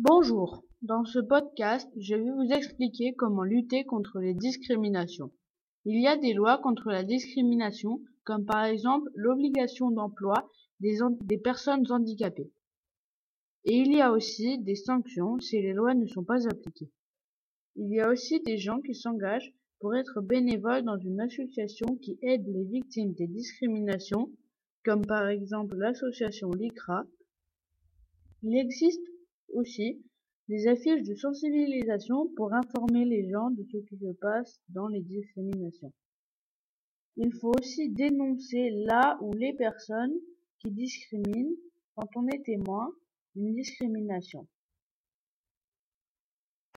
Bonjour, dans ce podcast, je vais vous expliquer comment lutter contre les discriminations. Il y a des lois contre la discrimination, comme par exemple l'obligation d'emploi des, personnes handicapées. Et il y a aussi des sanctions si les lois ne sont pas appliquées. Il y a aussi des gens qui s'engagent pour être bénévoles dans une association qui aide les victimes des discriminations, comme par exemple l'association LICRA. Il existe aussi des affiches de sensibilisation pour informer les gens de ce qui se passe dans les discriminations. Il faut aussi dénoncer là où les personnes qui discriminent quand on est témoin d'une discrimination.